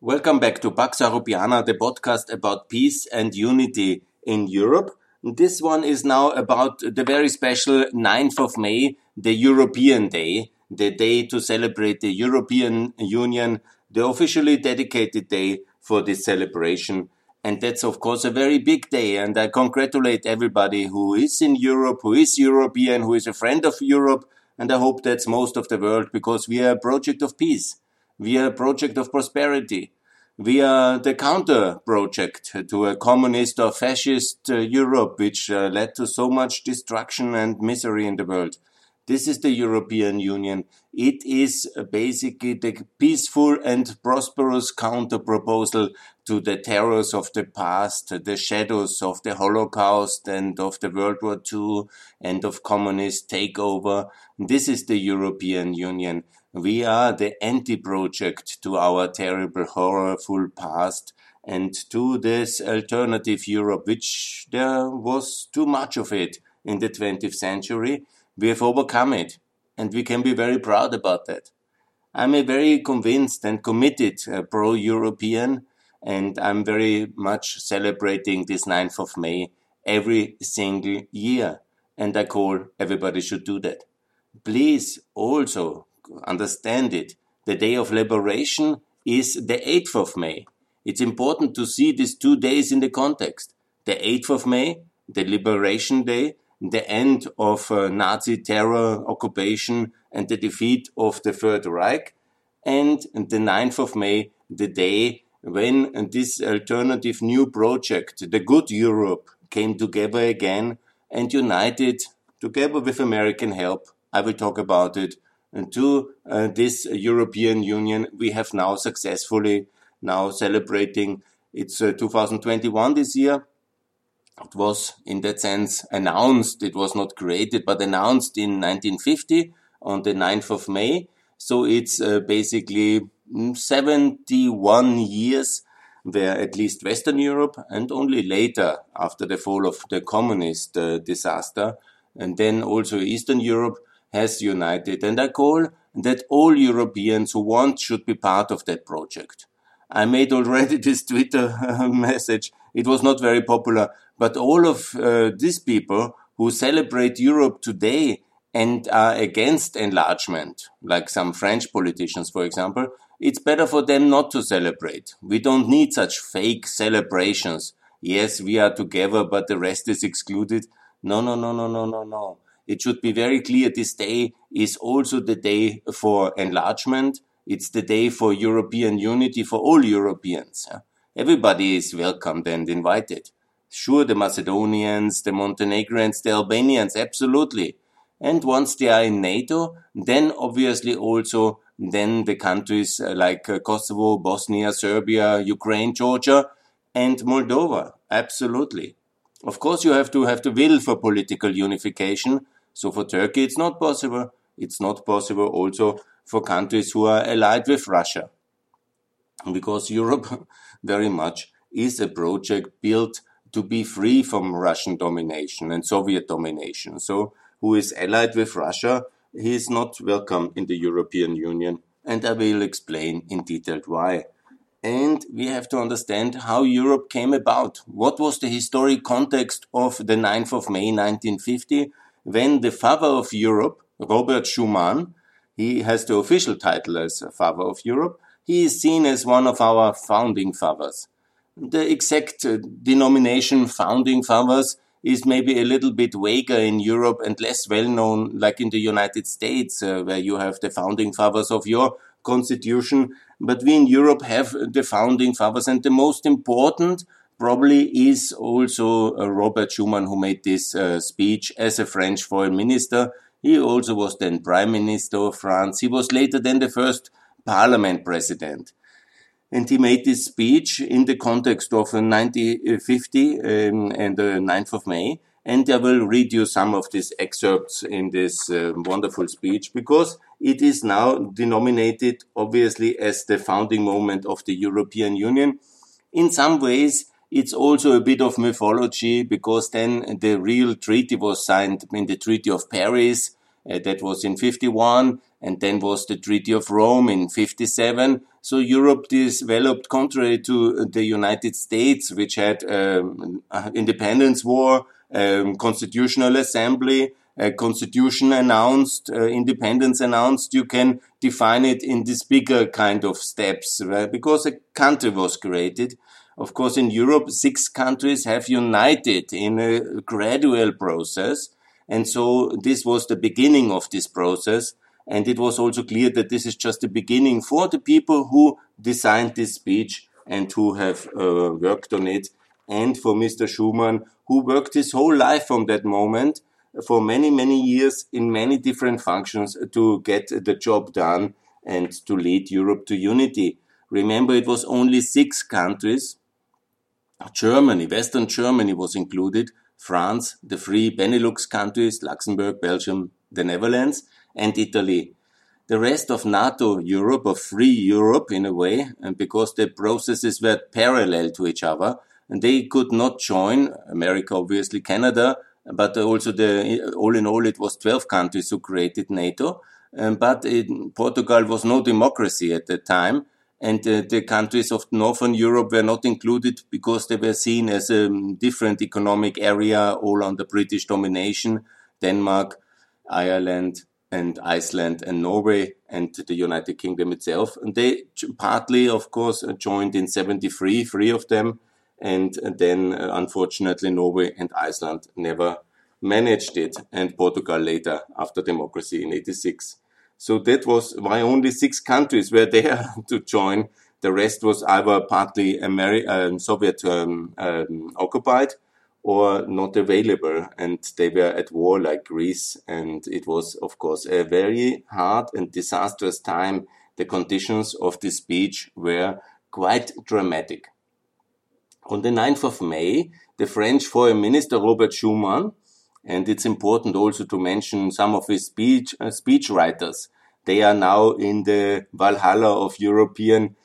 Welcome back to Pax Europiana, the podcast about peace and unity in Europe. This one is now about the very special 9th of May, the European Day, the day to celebrate the European Union, the officially dedicated day for this celebration. And that's, of course, a very big day. And I congratulate everybody who is in Europe, who is European, who is a friend of Europe. And I hope that's most of the world because we are a project of peace. We are a project of prosperity. We are the counter project to a communist or fascist uh, Europe, which uh, led to so much destruction and misery in the world. This is the European Union. It is uh, basically the peaceful and prosperous counter proposal to the terrors of the past, the shadows of the Holocaust and of the World War II and of communist takeover. This is the European Union. We are the anti-project to our terrible, horrorful past and to this alternative Europe, which there was too much of it in the 20th century. We have overcome it, and we can be very proud about that. I'm a very convinced and committed uh, pro-European, and I'm very much celebrating this 9th of May every single year. And I call everybody should do that. Please also understand it. The day of liberation is the 8th of May. It's important to see these two days in the context. The 8th of May, the Liberation Day, the end of uh, Nazi terror occupation and the defeat of the Third Reich, and the 9th of May, the day when this alternative new project, the Good Europe, came together again and united, together with American help. I will talk about it to uh, this European Union. We have now successfully now celebrating it's uh, 2021 this year. It was in that sense announced. It was not created, but announced in 1950 on the 9th of May. So it's uh, basically mm, 71 years where at least Western Europe and only later after the fall of the communist uh, disaster and then also Eastern Europe has united. And I call that all Europeans who want should be part of that project. I made already this Twitter message. It was not very popular, but all of uh, these people who celebrate Europe today and are against enlargement, like some French politicians, for example, it's better for them not to celebrate. We don't need such fake celebrations. Yes, we are together, but the rest is excluded. No, no, no, no, no, no, no it should be very clear this day is also the day for enlargement. It's the day for European unity for all Europeans. Everybody is welcomed and invited. Sure, the Macedonians, the Montenegrins, the Albanians, absolutely. And once they are in NATO, then obviously also then the countries uh, like uh, Kosovo, Bosnia, Serbia, Ukraine, Georgia, and Moldova. Absolutely. Of course, you have to have the will for political unification, so for Turkey, it's not possible. It's not possible also for countries who are allied with Russia. Because Europe very much is a project built to be free from Russian domination and Soviet domination. So who is allied with Russia, he is not welcome in the European Union. And I will explain in detail why. And we have to understand how Europe came about. What was the historic context of the 9th of May 1950 when the father of Europe, Robert Schuman, he has the official title as father of Europe, he is seen as one of our founding fathers. The exact uh, denomination founding fathers is maybe a little bit vaguer in Europe and less well known like in the United States, uh, where you have the founding fathers of your constitution. But we in Europe have the founding fathers and the most important probably is also uh, Robert Schuman who made this uh, speech as a French foreign minister. He also was then prime minister of France. He was later then the first parliament president. And he made this speech in the context of 1950 um, and the 9th of May. And I will read you some of these excerpts in this uh, wonderful speech because it is now denominated obviously as the founding moment of the European Union. In some ways, it's also a bit of mythology because then the real treaty was signed in the Treaty of Paris. Uh, that was in 51. and then was the Treaty of Rome in 57. So Europe developed contrary to the United States, which had um, independence war, um, constitutional assembly, constitution announced, uh, independence announced, you can define it in this bigger kind of steps, right? Because a country was created. Of course, in Europe, six countries have united in a gradual process. And so this was the beginning of this process. And it was also clear that this is just the beginning for the people who designed this speech and who have uh, worked on it. And for Mr. Schuman, who worked his whole life from that moment for many, many years in many different functions to get the job done and to lead Europe to unity. Remember, it was only six countries. Germany, Western Germany was included, France, the three Benelux countries, Luxembourg, Belgium, the Netherlands, and Italy. The rest of NATO Europe, or free Europe in a way, and because the processes were parallel to each other, and they could not join, America obviously, Canada, but also the all in all it was 12 countries who created NATO. Um, but Portugal was no democracy at the time, and uh, the countries of Northern Europe were not included because they were seen as a different economic area, all under British domination. Denmark, Ireland, and Iceland and Norway and the United Kingdom itself. And they partly, of course, joined in 73, three of them, and then uh, unfortunately Norway and Iceland never managed it, and Portugal later after democracy in 86. So that was why only six countries were there to join. The rest was either partly Ameri- uh, Soviet um, um, occupied or not available, and they were at war like Greece. And it was, of course, a very hard and disastrous time. The conditions of this speech were quite dramatic. On the 9th of May, the French Foreign Minister Robert Schuman, and it's important also to mention some of his speech uh, speech writers. They are now in the Valhalla of European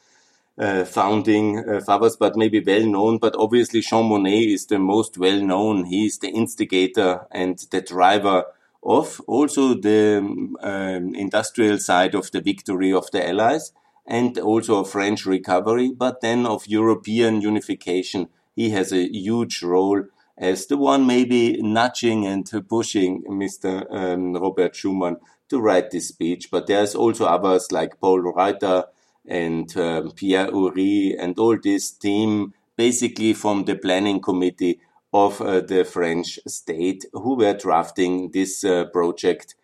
uh, founding uh, fathers, but maybe well known. But obviously, Jean Monnet is the most well known. He is the instigator and the driver of also the um, industrial side of the victory of the Allies and also of French recovery, but then of European unification. He has a huge role as the one maybe nudging and pushing Mr. Um, Robert Schuman to write this speech. But there's also others like Paul Reuter and um, Pierre Uri and all this team, basically from the planning committee of uh, the French state, who were drafting this uh, project.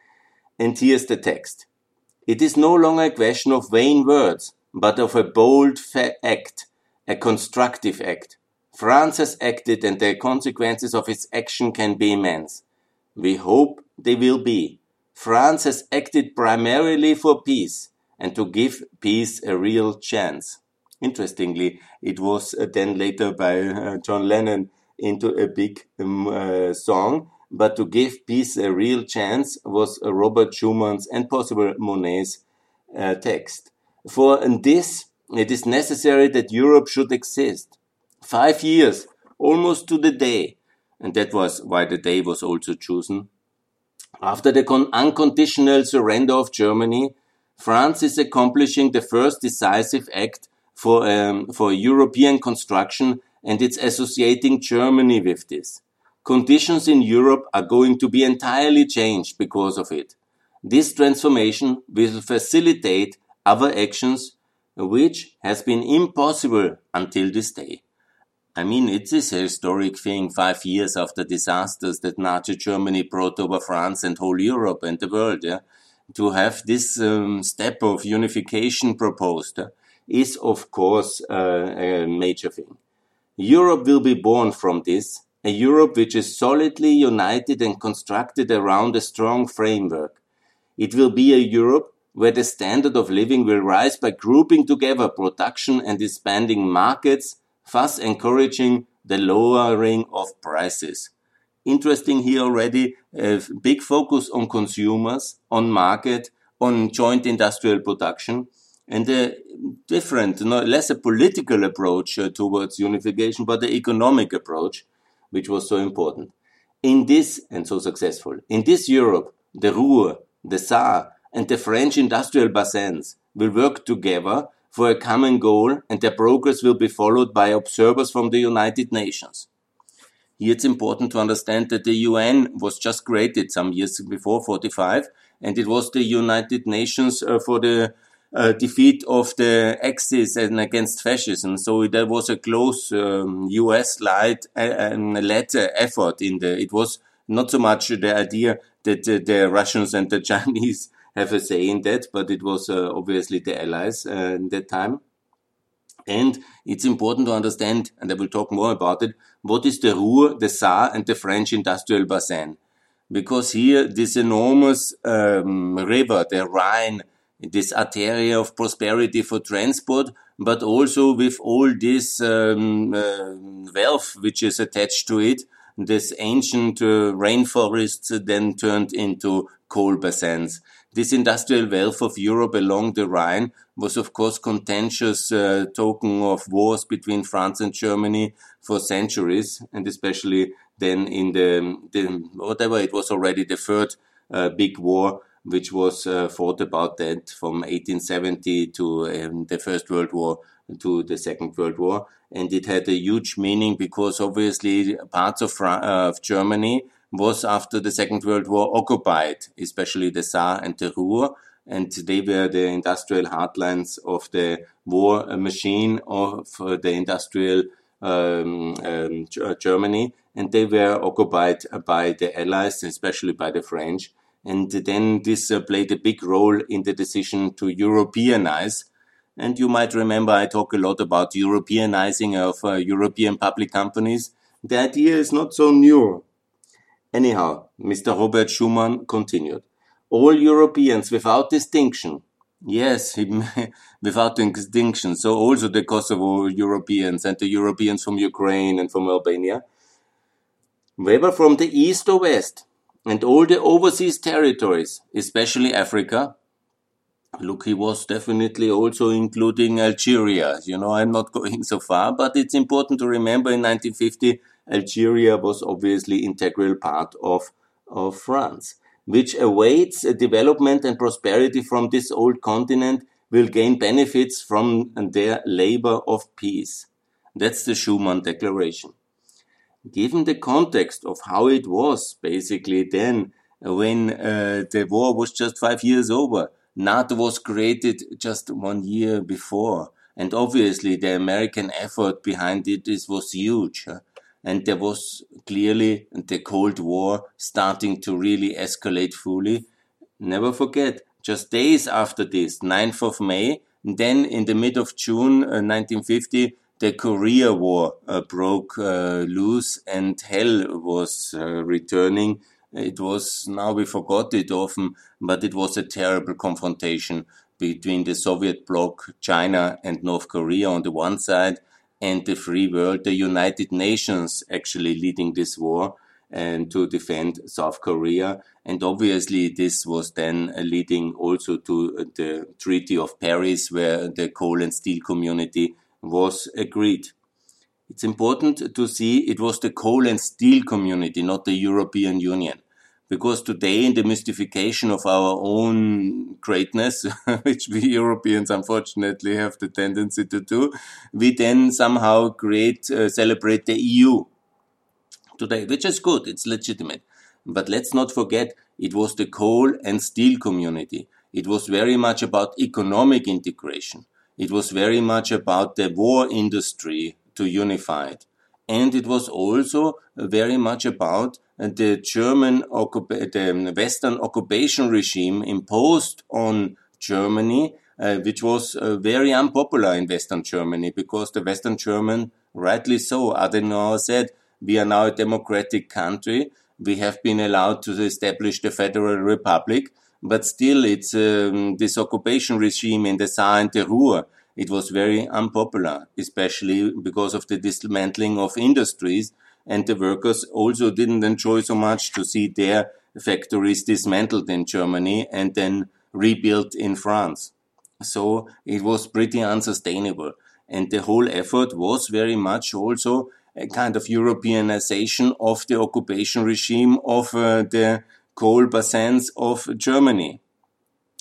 And here's the text. It is no longer a question of vain words, but of a bold act, a constructive act. France has acted and the consequences of its action can be immense. We hope they will be. France has acted primarily for peace and to give peace a real chance. Interestingly, it was uh, then later by uh, John Lennon into a big um, uh, song but to give peace a real chance was Robert Schuman's and possible Monnet's uh, text. For this, it is necessary that Europe should exist. Five years, almost to the day, and that was why the day was also chosen. After the unconditional surrender of Germany, France is accomplishing the first decisive act for, um, for European construction and it's associating Germany with this. Conditions in Europe are going to be entirely changed because of it. This transformation will facilitate other actions which has been impossible until this day. I mean, it is a historic thing five years after disasters that Nazi Germany brought over France and whole Europe and the world, yeah, to have this um, step of unification proposed uh, is, of course, uh, a major thing. Europe will be born from this a Europe which is solidly united and constructed around a strong framework. It will be a Europe where the standard of living will rise by grouping together production and expanding markets, thus encouraging the lowering of prices. Interesting here already, a big focus on consumers, on market, on joint industrial production, and a different, no, less a political approach uh, towards unification, but the economic approach which was so important. In this, and so successful, in this Europe, the Ruhr, the Saar, and the French industrial basins will work together for a common goal and their progress will be followed by observers from the United Nations. Here it's important to understand that the UN was just created some years before 45 and it was the United Nations uh, for the uh, defeat of the Axis and against fascism. So there was a close um, US led and led effort in the, it was not so much the idea that uh, the Russians and the Chinese have a say in that, but it was uh, obviously the allies uh, in that time. And it's important to understand, and I will talk more about it, what is the Ruhr, the Saar, and the French industrial basin. Because here, this enormous um, river, the Rhine, this arteria of prosperity for transport, but also with all this um, uh, wealth which is attached to it, this ancient uh, rainforests then turned into coal basins. This industrial wealth of Europe along the Rhine was of course contentious uh, token of wars between France and Germany for centuries, and especially then in the, the whatever it was already the third uh, big war, which was uh, fought about that from 1870 to um, the First World War to the Second World War, and it had a huge meaning because obviously parts of, uh, of Germany was after the Second World War occupied, especially the Saar and the Ruhr, and they were the industrial heartlands of the war machine of the industrial um, um, Germany, and they were occupied by the Allies, especially by the French. And then this uh, played a big role in the decision to Europeanize. And you might remember I talk a lot about Europeanizing of uh, European public companies. The idea is not so new. Anyhow, Mr. Robert Schuman continued. All Europeans without distinction. Yes, without distinction. So also the Kosovo Europeans and the Europeans from Ukraine and from Albania. Whether from the east or west, and all the overseas territories, especially Africa. Look, he was definitely also including Algeria. You know, I'm not going so far, but it's important to remember in 1950 Algeria was obviously integral part of, of France, which awaits a development and prosperity from this old continent will gain benefits from their labor of peace. That's the Schuman Declaration. Given the context of how it was basically then, when uh, the war was just five years over, NATO was created just one year before. And obviously the American effort behind it is, was huge and there was clearly the Cold War starting to really escalate fully. Never forget, just days after this, 9th of May, then in the mid of June uh, 1950, the Korea War uh, broke uh, loose and hell was uh, returning. It was, now we forgot it often, but it was a terrible confrontation between the Soviet bloc, China and North Korea on the one side, and the free world, the United Nations actually leading this war and to defend South Korea. And obviously, this was then leading also to the Treaty of Paris, where the coal and steel community was agreed. It's important to see it was the coal and steel community, not the European Union because today in the mystification of our own greatness, which we Europeans unfortunately have the tendency to do, we then somehow create, uh, celebrate the EU today, which is good, it's legitimate. But let's not forget, it was the coal and steel community. It was very much about economic integration. It was very much about the war industry to unify it. And it was also very much about the German the Western occupation regime imposed on Germany, uh, which was uh, very unpopular in Western Germany because the Western German, rightly so, Adenauer said, we are now a democratic country. We have been allowed to establish the Federal Republic, but still it's um, this occupation regime in the Saar and the Ruhr. It was very unpopular, especially because of the dismantling of industries and the workers also didn't enjoy so much to see their factories dismantled in Germany and then rebuilt in France. So it was pretty unsustainable. And the whole effort was very much also a kind of Europeanization of the occupation regime of uh, the coal basins of Germany.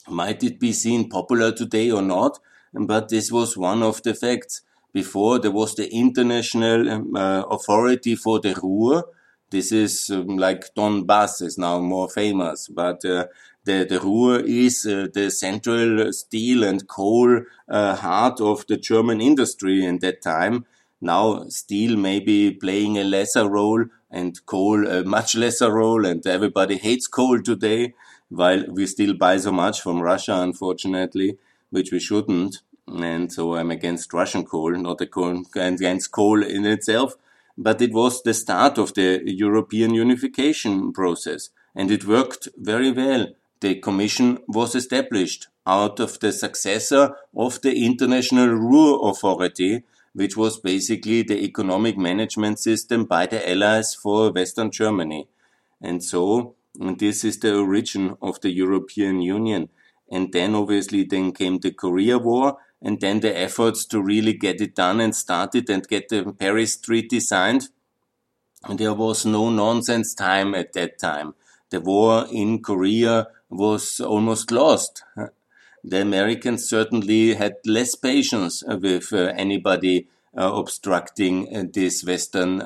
Might it be seen popular today or not? But this was one of the facts. Before there was the International um, uh, Authority for the Ruhr. This is um, like Donbass is now more famous, but uh, the, the Ruhr is uh, the central steel and coal uh, heart of the German industry in that time. Now steel may be playing a lesser role and coal a much lesser role and everybody hates coal today while we still buy so much from Russia, unfortunately, which we shouldn't. And so I'm against Russian coal, not coal, against coal in itself. But it was the start of the European unification process and it worked very well. The commission was established out of the successor of the International Ruhr Authority, which was basically the economic management system by the Allies for Western Germany. And so this is the origin of the European Union. And then obviously then came the Korea War and then the efforts to really get it done and started and get the Paris Treaty signed. There was no nonsense time at that time. The war in Korea was almost lost. The Americans certainly had less patience with uh, anybody uh, obstructing uh, this Western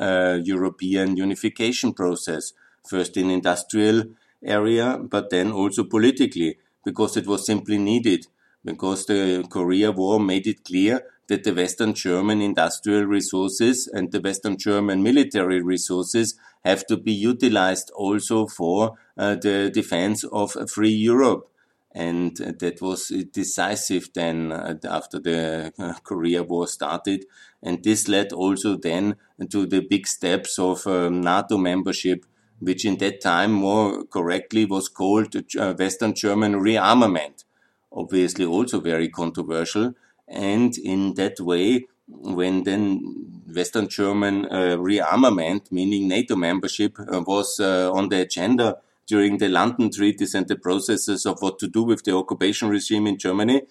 European unification process first in industrial area, but then also politically, because it was simply needed, because the Korea War made it clear that the Western German industrial resources and the Western German military resources have to be utilized also for uh, the defense of a free Europe. And that was decisive then uh, after the uh, Korea War started. And this led also then to the big steps of um, NATO membership which in that time more correctly was called uh, Western German rearmament. Obviously also very controversial. And in that way, when then Western German uh, rearmament, meaning NATO membership, uh, was uh, on the agenda during the London treaties and the processes of what to do with the occupation regime in Germany,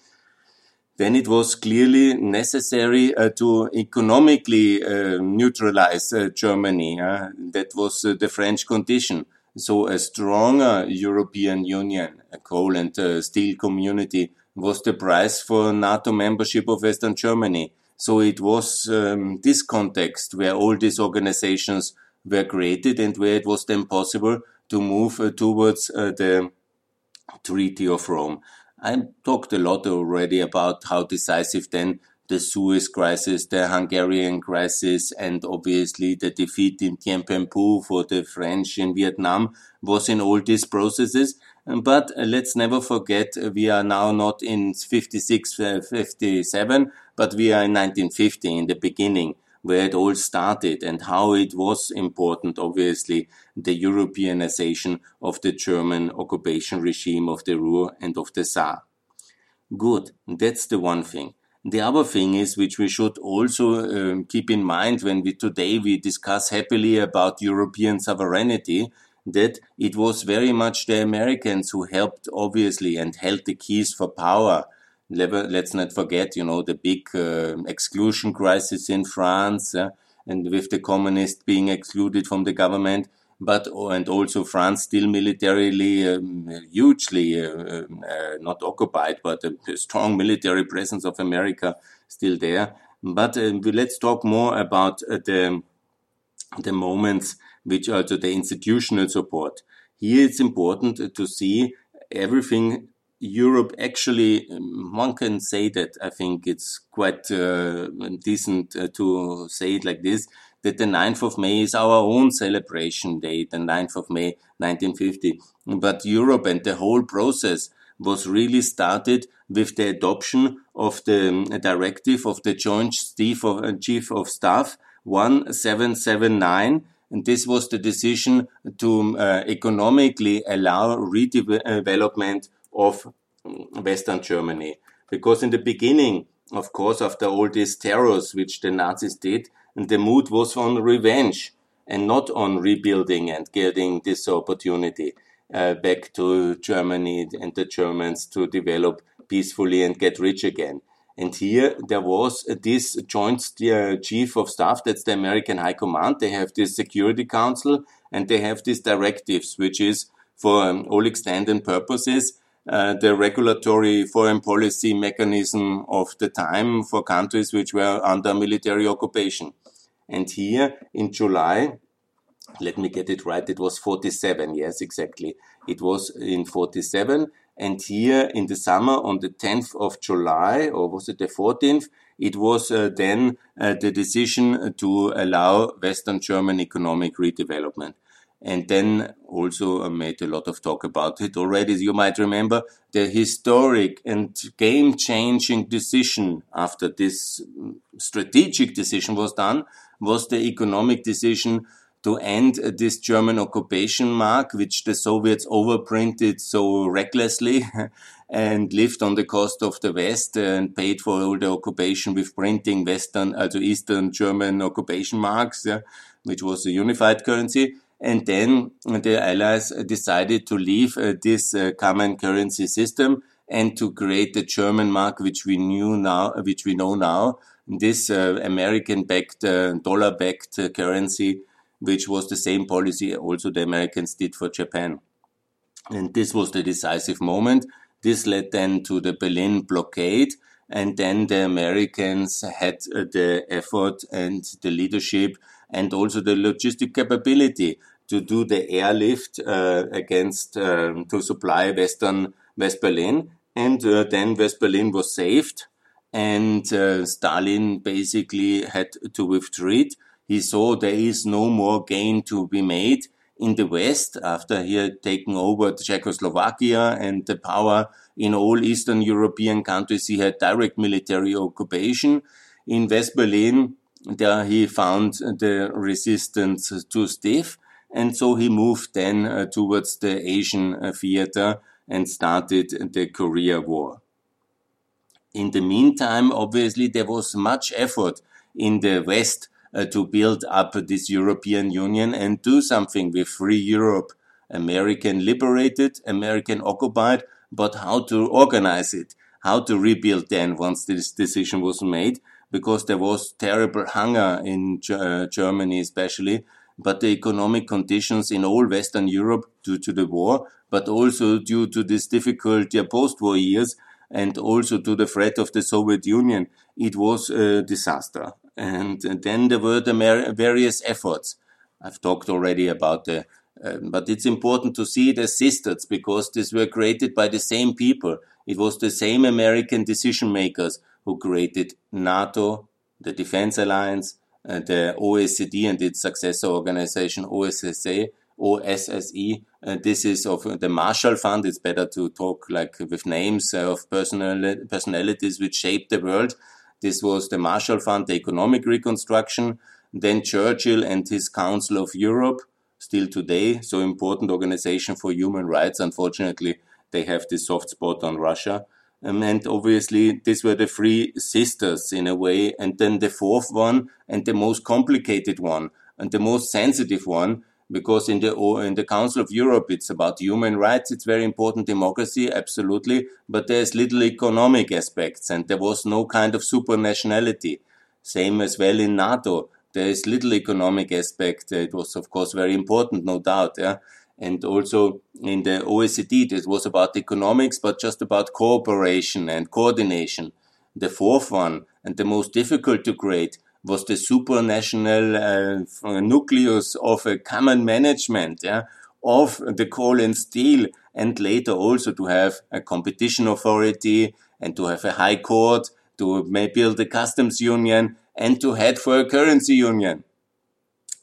then it was clearly necessary uh, to economically uh, neutralize uh, Germany. That was the French condition. So a stronger European Union, coal and uh, steel community was the price for NATO membership of Western Germany. So it was um, this context where all these organizations were created and where it was then possible to move towards the Treaty of Rome. I talked a lot already about how decisive then the Suez crisis, the Hungarian crisis, and obviously the defeat in Bien Phu for the French in Vietnam was in all these processes. But let's never forget, uh, we are now not in 56, uh, 57, but we are in 1950 in the beginning where it all started and how it was important, obviously, the Europeanization of the German occupation regime of the Ruhr and of the Saar. Good, that's the one thing. The other thing is, which we should also um, keep in mind when we today we discuss happily about European sovereignty, that it was very much the Americans who helped, obviously, and held the keys for power let's not forget, you know, the big uh, exclusion crisis in France, uh, and with the communists being excluded from the government, but and also France still militarily um, hugely uh, um, uh, not occupied, but a strong military presence of America still there. But uh, let's talk more about uh, the the moments which are to the institutional support. Here, it's important to see everything Europe actually, um, one can say that I think it's quite uh, decent uh, to say it like this, that the 9th of May is our own celebration day, the 9th of May 1950. But Europe and the whole process was really started with the adoption of the um, directive of the Joint Chief of, uh, Chief of Staff 1779 and this was the decision to uh, economically allow redevelopment of Western Germany. Because in the beginning, of course, after all these terrors which the Nazis did, and the mood was on revenge and not on rebuilding and getting this opportunity uh, back to Germany and the Germans to develop peacefully and get rich again. And here there was this joint uh, chief of staff, that's the American High Command. They have this Security Council and they have these directives, which is for um, all extent and purposes uh, the regulatory foreign policy mechanism of the time for countries which were under military occupation. And here in July, let me get it right, it was 47, yes, exactly. It was in 47. And here in the summer on the 10th of July, or was it the 14th, it was uh, then uh, the decision to allow Western German economic redevelopment. And then also made a lot of talk about it already. You might remember the historic and game changing decision after this strategic decision was done was the economic decision to end this German occupation mark, which the Soviets overprinted so recklessly and lived on the cost of the West and paid for all the occupation with printing Western, also Eastern German occupation marks, yeah, which was a unified currency. And then the Allies decided to leave uh, this uh, common currency system and to create the German mark, which we knew now, which we know now, this uh, American-backed, uh, dollar-backed uh, currency, which was the same policy also the Americans did for Japan. And this was the decisive moment. This led then to the Berlin blockade, and then the Americans had the effort and the leadership and also the logistic capability to do the airlift uh, against um, to supply Western West Berlin, and uh, then West Berlin was saved, and uh, Stalin basically had to withdraw. He saw there is no more gain to be made in the West after he had taken over Czechoslovakia and the power in all Eastern European countries. He had direct military occupation. In West Berlin, there he found the resistance too stiff and so he moved then uh, towards the Asian uh, theater and started the Korea War. In the meantime, obviously, there was much effort in the West to build up this European Union and do something with free Europe, American liberated, American occupied, but how to organize it, how to rebuild then once this decision was made, because there was terrible hunger in uh, Germany, especially, but the economic conditions in all Western Europe due to the war, but also due to this difficult post-war years and also to the threat of the Soviet Union, it was a disaster. And then there were the various efforts. I've talked already about the, uh, but it's important to see the sisters because these were created by the same people. It was the same American decision makers who created NATO, the Defense Alliance, uh, the OECD and its successor organization OSSE, OSSE. Uh, this is of the Marshall Fund. It's better to talk like with names of personal personalities which shaped the world. This was the Marshall Fund, the economic reconstruction. Then Churchill and his Council of Europe, still today, so important organization for human rights. Unfortunately, they have this soft spot on Russia. Um, and obviously, these were the three sisters in a way. And then the fourth one, and the most complicated one, and the most sensitive one, because in the oh, in the Council of Europe, it's about human rights. It's very important, democracy, absolutely. But there's little economic aspects, and there was no kind of supranationality. Same as well in NATO. There is little economic aspect. It was, of course, very important, no doubt. Yeah and also in the OECD, it was about economics, but just about cooperation and coordination. The fourth one, and the most difficult to create, was the supranational uh, nucleus of a common management yeah, of the coal and steel, and later also to have a competition authority and to have a high court, to build a customs union, and to head for a currency union.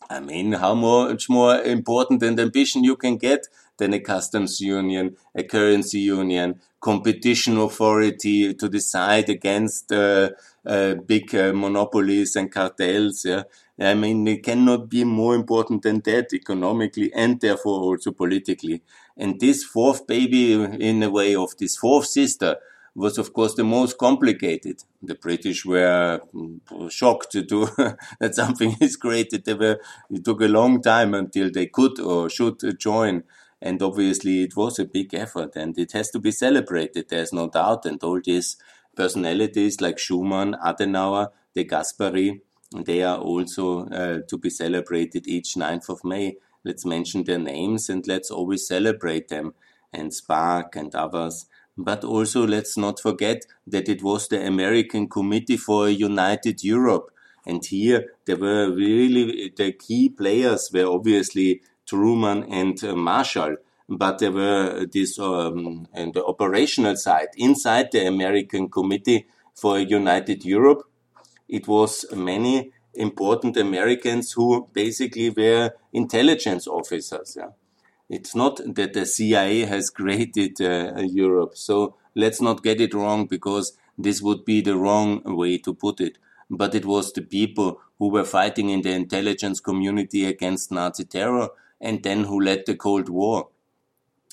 I mean, how much more important and ambition you can get than a customs union, a currency union, competition authority to decide against uh, big uh, monopolies and cartels. Yeah? I mean, it cannot be more important than that economically and therefore also politically. And this fourth baby, in a way, of this fourth sister, was of course the most complicated. The British were mm, shocked to that something is created. They were, it took a long time until they could or should join. And obviously it was a big effort and it has to be celebrated. There's no doubt. And all these personalities like Schuman, Adenauer, De Gasperi, they are also uh, to be celebrated each 9th of May. Let's mention their names and let's always celebrate them and Spaak and others. But also let's not forget that it was the American Committee for a United Europe. And here there were really the key players were obviously Truman and uh, Marshall. But there were this um, and the operational side inside the American Committee for a United Europe. It was many important Americans who basically were intelligence officers. Yeah. It's not that the CIA has created uh, Europe. So let's not get it wrong because this would be the wrong way to put it. But it was the people who were fighting in the intelligence community against Nazi terror and then who led the Cold War.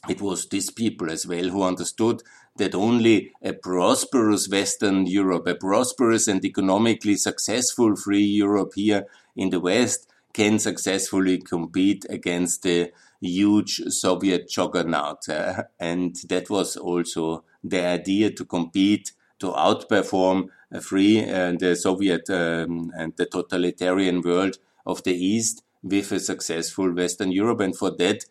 It was these people as well who understood that only a prosperous Western Europe, a prosperous and economically successful free Europe here in the West can successfully compete against the huge Soviet juggernaut. Uh, and that was also the idea to compete, to outperform a free uh, the Soviet um, and the totalitarian world of the East with a successful Western Europe. And for that,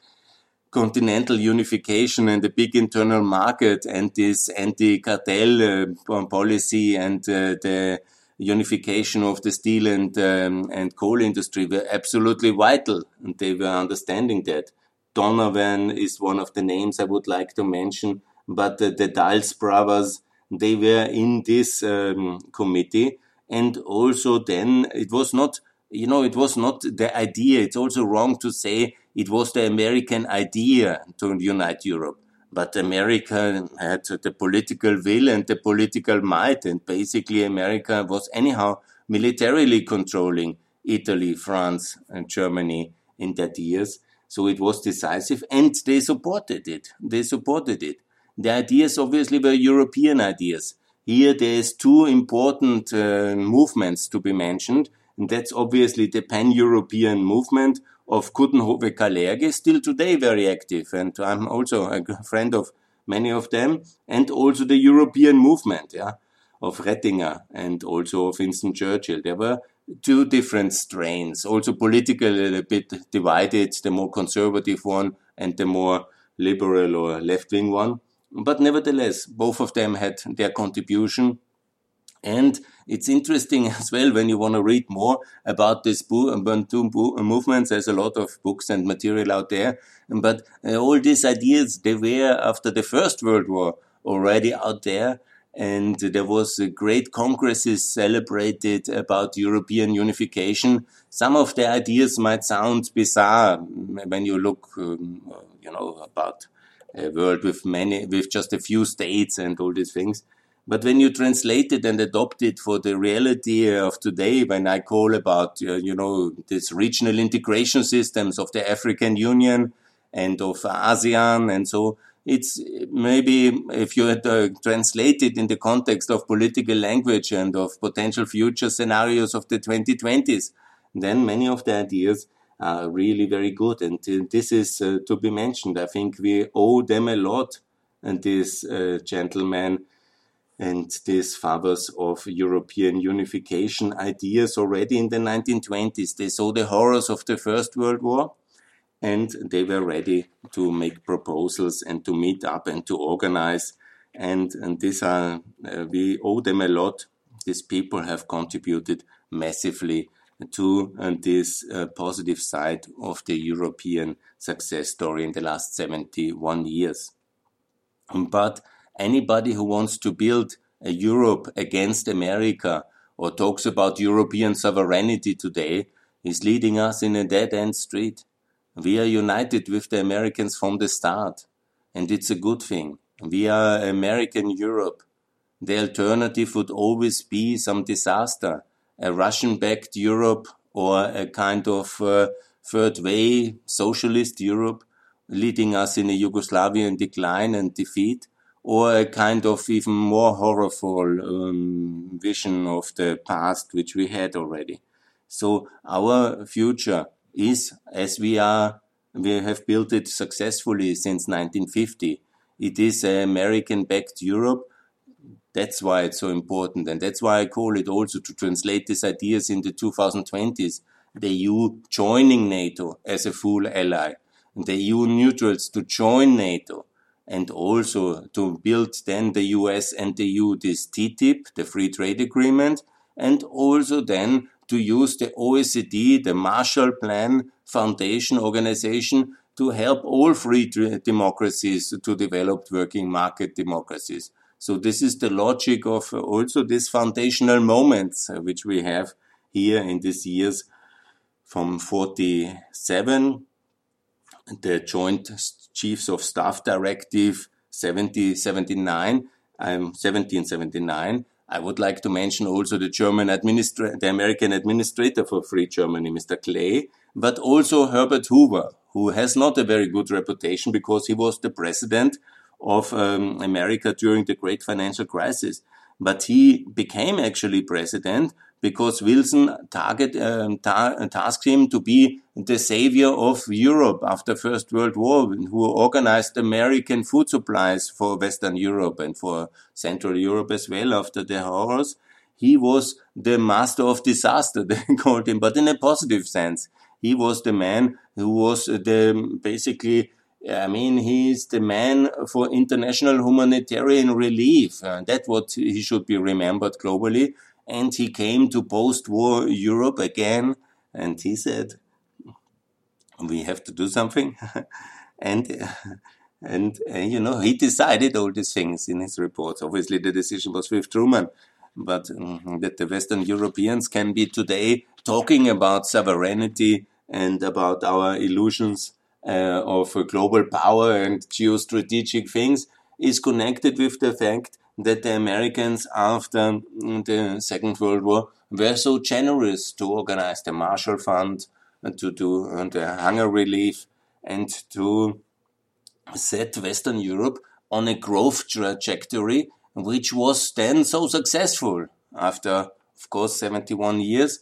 continental unification and the big internal market and this anti-cartel uh, policy and uh, the unification of the steel and um, and coal industry were absolutely vital, and they were understanding that. Donovan is one of the names I would like to mention, but the, the Dulles brothers they were in this um, committee, and also then it was not you know it was not the idea. It's also wrong to say it was the American idea to unite Europe but America had the political will and the political might, and basically America was anyhow militarily controlling Italy, France, and Germany in that years. So it was decisive, and they supported it. They supported it. The ideas obviously were European ideas. Here there's two important uh, movements to be mentioned, and that's obviously the pan-European movement of Coudenhove Kalergi, still today very active. And I'm also a friend of many of them, and also the European movement, yeah, of Retinger and also of Winston Churchill. There were two different strains, also politically a bit divided, the more conservative one and the more liberal or left wing one. But nevertheless, both of them had their contribution and it's interesting as well when you want to read more about this Bantu movements. There's a lot of books and material out there. But uh, all these ideas, they were after the First World War already out there. And there was a great congresses celebrated about European unification. Some of the ideas might sound bizarre when you look, um, you know, about a world with many, with just a few states and all these things. But when you translate it and adopt it for the reality of today, when I call about, uh, you know, this regional integration systems of the African Union and of ASEAN and so, it's maybe if you had uh, translated in the context of political language and of potential future scenarios of the 2020s, then many of the ideas are really very good. And uh, this is uh, to be mentioned. I think we owe them a lot. And this uh, gentleman, and these fathers of European unification ideas already in the 1920s. They saw the horrors of the First World War and they were ready to make proposals and to meet up and to organize. And, and these are, uh, we owe them a lot. These people have contributed massively to uh, this uh, positive side of the European success story in the last 71 years. But anybody who wants to build a Europe against America or talks about European sovereignty today is leading us in a dead end street. We are united with the Americans from the start, and it's a good thing. We are American Europe. The alternative would always be some disaster, a Russian backed Europe or a kind of uh, third way socialist Europe leading us in a Yugoslavian decline and defeat or a kind of even more horrible um, vision of the past which we had already. So our future is as we are, we have built it successfully since 1950. It is an American-backed Europe. That's why it's so important. And that's why I call it also to translate these ideas in the 2020s. The EU joining NATO as a full ally. And the EU neutrals to join NATO and also to build then the US and the EU this TTIP, the free trade agreement, and also then to use the OECD, the Marshall Plan Foundation organization to help all free democracies to develop working market democracies. So this is the logic of also these foundational moments uh, which we have here in these years from 47, the Joint Chiefs of Staff Directive 7079, um, 1779. I would like to mention also the German administrator, the American administrator for Free Germany, Mr. Clay, but also Herbert Hoover, who has not a very good reputation because he was the president of um, America during the great financial crisis. But he became actually president because Wilson target, um, tasked him to be the savior of Europe after First World War, who organized American food supplies for Western Europe and for Central Europe as well after the horrors. He was the master of disaster, they called him, but in a positive sense. He was the man who was the basically I mean, he's the man for international humanitarian relief. Uh, that's what he should be remembered globally. And he came to post-war Europe again, and he said, "We have to do something." and and uh, you know, he decided all these things in his reports. Obviously, the decision was with Truman, but um, that the Western Europeans can be today talking about sovereignty and about our illusions uh, of global power and geostrategic things is connected with the fact that the Americans after the Second World War were so generous to organize the Marshall Fund, to do the hunger relief, and to set Western Europe on a growth trajectory, which was then so successful after, of course, 71 years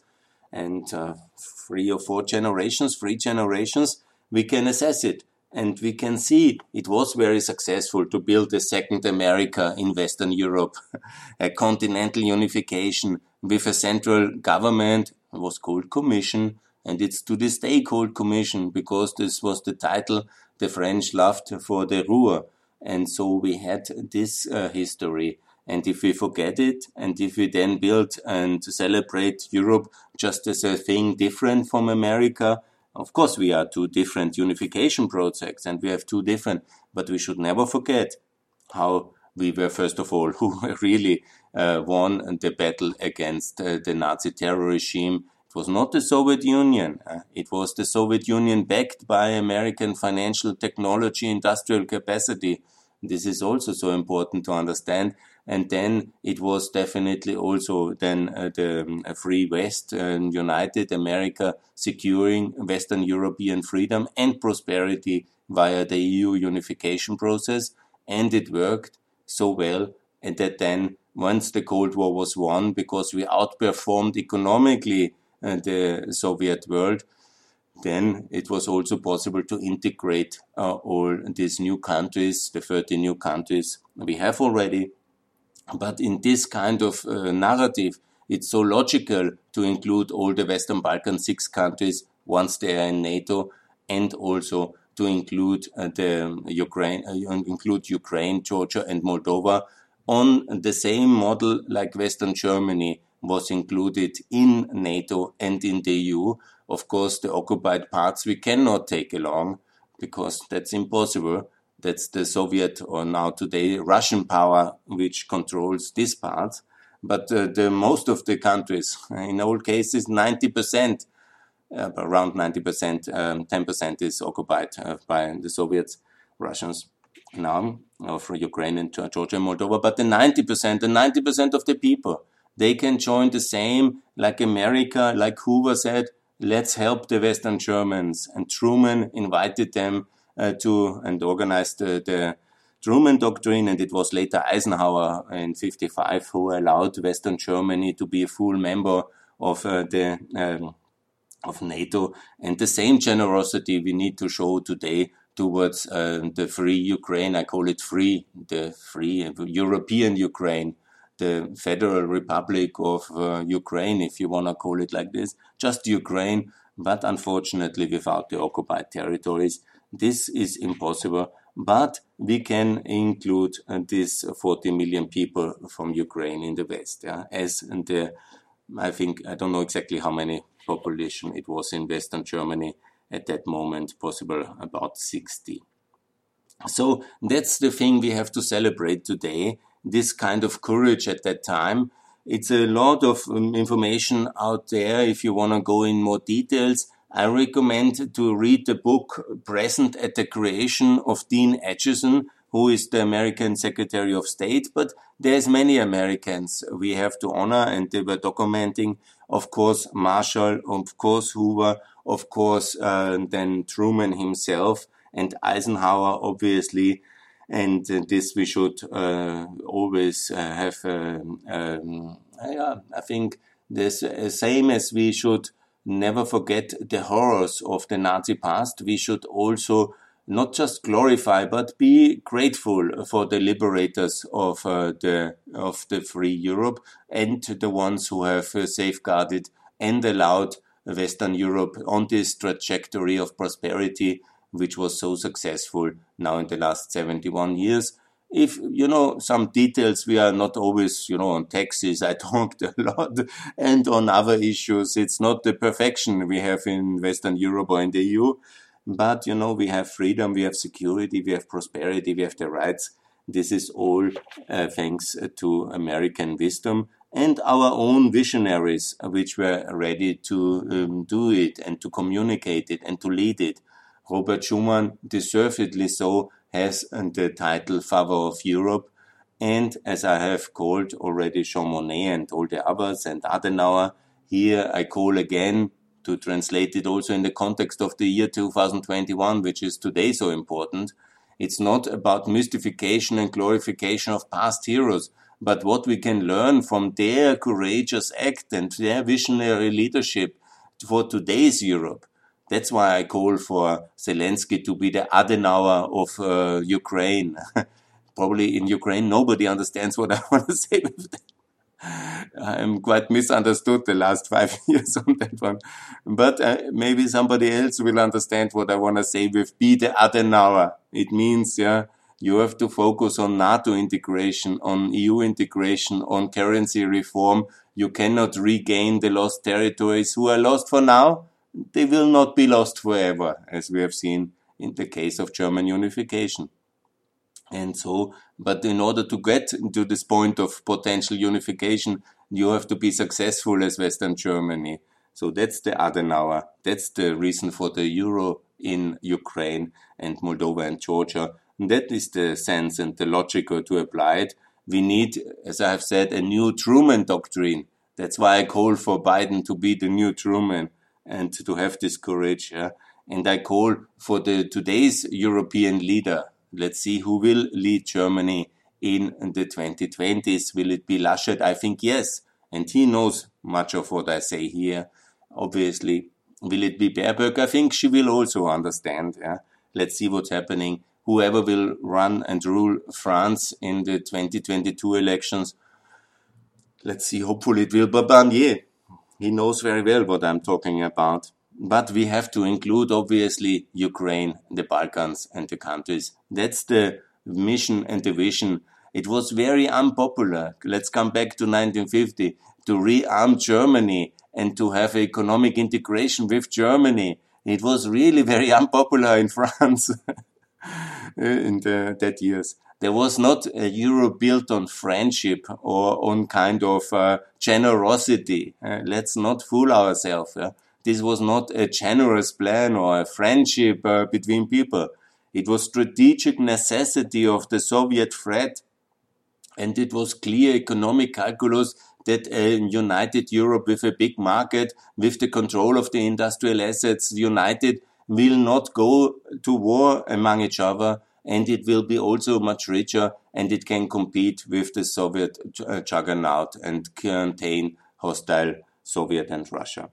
and uh, three or four generations, three generations we can assess it. And we can see it was very successful to build a second America in Western Europe, a continental unification with a central government. It was called Commission, and it's to this day called Commission because this was the title the French loved for the Ruhr. And so we had this uh, history. And if we forget it, and if we then build and celebrate Europe just as a thing different from America, of course, we are two different unification projects and we have two different, but we should never forget how we were, first of all, who really uh, won the battle against uh, the Nazi terror regime. It was not the Soviet Union. Uh, it was the Soviet Union backed by American financial technology, industrial capacity. This is also so important to understand. And then it was definitely also then uh, the um, free West and United America securing Western European freedom and prosperity via the EU unification process, and it worked so well and that then once the Cold War was won, because we outperformed economically uh, the Soviet world, then it was also possible to integrate uh, all these new countries, the 30 new countries we have already but in this kind of uh, narrative, it's so logical to include all the Western Balkan six countries once they are in NATO, and also to include uh, the Ukraine, uh, include Ukraine, Georgia, and Moldova on the same model like Western Germany was included in NATO and in the EU. Of course, the occupied parts we cannot take along because that's impossible. That's the Soviet or now today Russian power which controls this part. But uh, the most of the countries, in all cases, 90%, uh, around 90%, um, 10% is occupied uh, by the Soviets, Russians now, for Ukraine and Georgia and Moldova. But the 90%, the 90% of the people, they can join the same, like America, like Hoover said, let's help the Western Germans. And Truman invited them uh, to and organized the Truman Doctrine, and it was later Eisenhower in 55 who allowed Western Germany to be a full member of uh, the um, of NATO. And the same generosity we need to show today towards uh, the free Ukraine. I call it free, the free European Ukraine, the Federal Republic of uh, Ukraine, if you want to call it like this, just Ukraine, but unfortunately without the occupied territories. This is impossible but we can include uh, these 40 million people from Ukraine in the West, yeah, as the, I think, I don't know exactly how many population it was in Western Germany at that moment, possible about 60. So that's the thing we have to celebrate today, this kind of courage at that time. It's a lot of um, information out there if you want to go in more details. I recommend to read the book Present at the Creation of Dean Acheson, who is the American Secretary of State, but there's many Americans we have to honor and they were documenting, of course, Marshall, of course, Hoover, of course, uh, then Truman himself and Eisenhower, obviously. And this we should uh, always uh, have, uh, um, yeah, I think the uh, same as we should never forget the horrors of the Nazi past. We should also not just glorify but be grateful for the liberators of uh, the of the free Europe and the ones who have uh, safeguarded and allowed Western Europe on this trajectory of prosperity which was so successful now in the last 71 years. If you know some details we are not always you know on taxes i talked a lot. And on other issues it's not the perfection we have in western europe or in the eu but you know we have freedom we have security we have prosperity we have the rights. This is all uh, thanks to american wisdom and our own visionaries which were ready to um, do it and to communicate it and to lead it robert schuman deservedly so has the title Father of Europe. And as I have called already Monnet and all the others and Adenauer, here I call again to translate it also in the context of the year 2021, which is today so important. It's not about mystification and glorification of past heroes, but what we can learn from their courageous act and their visionary leadership for today's Europe. That's why I call for Zelensky to be the Adenauer of uh, Ukraine. Probably in Ukraine, nobody understands what I want to say with that. I'm quite misunderstood the last five years on that one. But uh, maybe somebody else will understand what I want to say with be the Adenauer. It means, yeah, you have to focus on NATO integration, on EU integration, on currency reform. You cannot regain the lost territories who are lost for now they will not be lost forever, as we have seen in the case of German unification. And so, but in order to get to this point of potential unification, you have to be successful as Western Germany. So that's the Adenauer. That's the reason for the euro in Ukraine and Moldova and Georgia. And that is the sense and the logic to apply it. We need, as I have said, a new Truman doctrine. That's why I call for Biden to be the new Truman and to have this courage. Yeah? And I call for the today's European leader. Let's see who will lead Germany in the 2020s. Will it be Laschet? I think yes. And he knows much of what I say here. Obviously, will it be Baerbock? I think she will also understand. Yeah? Let's see what's happening. Whoever will run and rule France in the 2022 elections, let's see. Hopefully, it will be Barnier he knows very well what I'm talking about. But we have to include, obviously, Ukraine, the Balkans, and the countries. That's the mission and the vision. It was very unpopular. Let's come back to 1950 to rearm Germany and to have economic integration with Germany. It was really very unpopular in France in the, that years there was not a Europe built on friendship or on kind of uh, generosity. Uh, let's not fool ourselves. Yeah? This was not a generous plan or a friendship uh, between people. It was strategic necessity of the Soviet threat, and it was clear economic calculus that a united Europe with a big market, with the control of the industrial assets, united, will not go to war among each other and it will be also much richer and it can compete with the Soviet uh, juggernaut and contain hostile Soviet and Russia.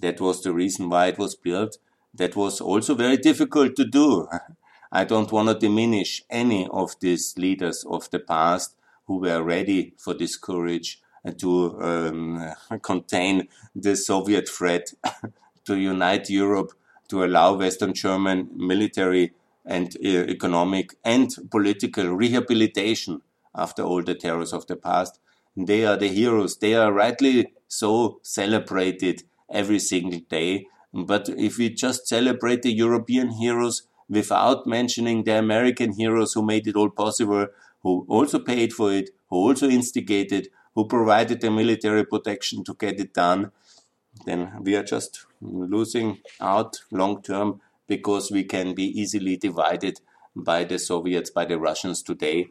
That was the reason why it was built. That was also very difficult to do. I don't want to diminish any of these leaders of the past who were ready for this courage to um, contain the Soviet threat, to unite Europe, to allow Western German military and uh, economic and political rehabilitation after all the terrors of the past. They are the heroes. They are rightly so celebrated every single day. But if we just celebrate the European heroes without mentioning the American heroes who made it all possible, who also paid for it, who also instigated, who provided the military protection to get it done, then we are just losing out long term because we can be easily divided by the Soviets, by the Russians today.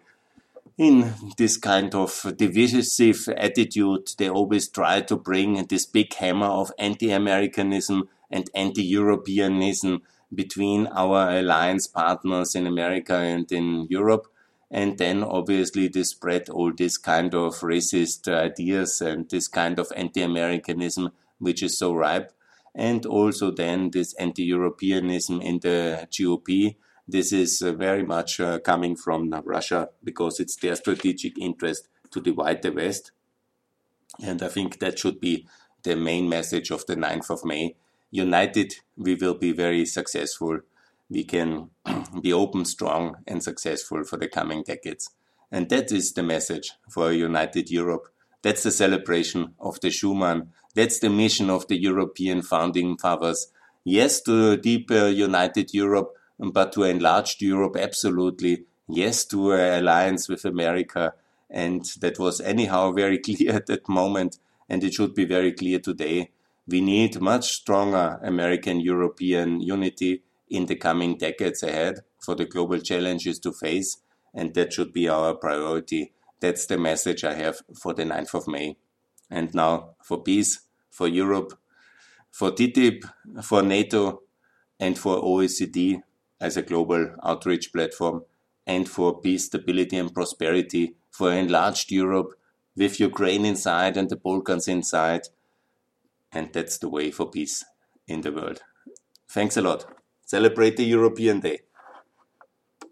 In this kind of divisive attitude, they always try to bring this big hammer of anti Americanism and anti Europeanism between our alliance partners in America and in Europe. And then obviously they spread all this kind of racist ideas and this kind of anti Americanism, which is so ripe. And also then this anti Europeanism in the GOP. This is uh, very much uh, coming from Russia because it's their strategic interest to divide the West. And I think that should be the main message of the 9th of May united, we will be very successful. We can be open, strong, and successful for the coming decades. And that is the message for a united Europe. That's the celebration of the Schuman. That's the mission of the European founding fathers. Yes, to a deeper united Europe, but to enlarged Europe, absolutely. Yes, to an alliance with America. And that was anyhow very clear at that moment. And it should be very clear today we need much stronger American European unity in the coming decades ahead for the global challenges to face, and that should be our priority. That's the message I have for the 9th of May. And now for peace, for Europe, for TTIP, for NATO, and for OECD as a global outreach platform, and for peace, stability, and prosperity, for enlarged Europe with Ukraine inside and the Balkans inside and that's the way for peace in the world. Thanks a lot. Celebrate the European Day.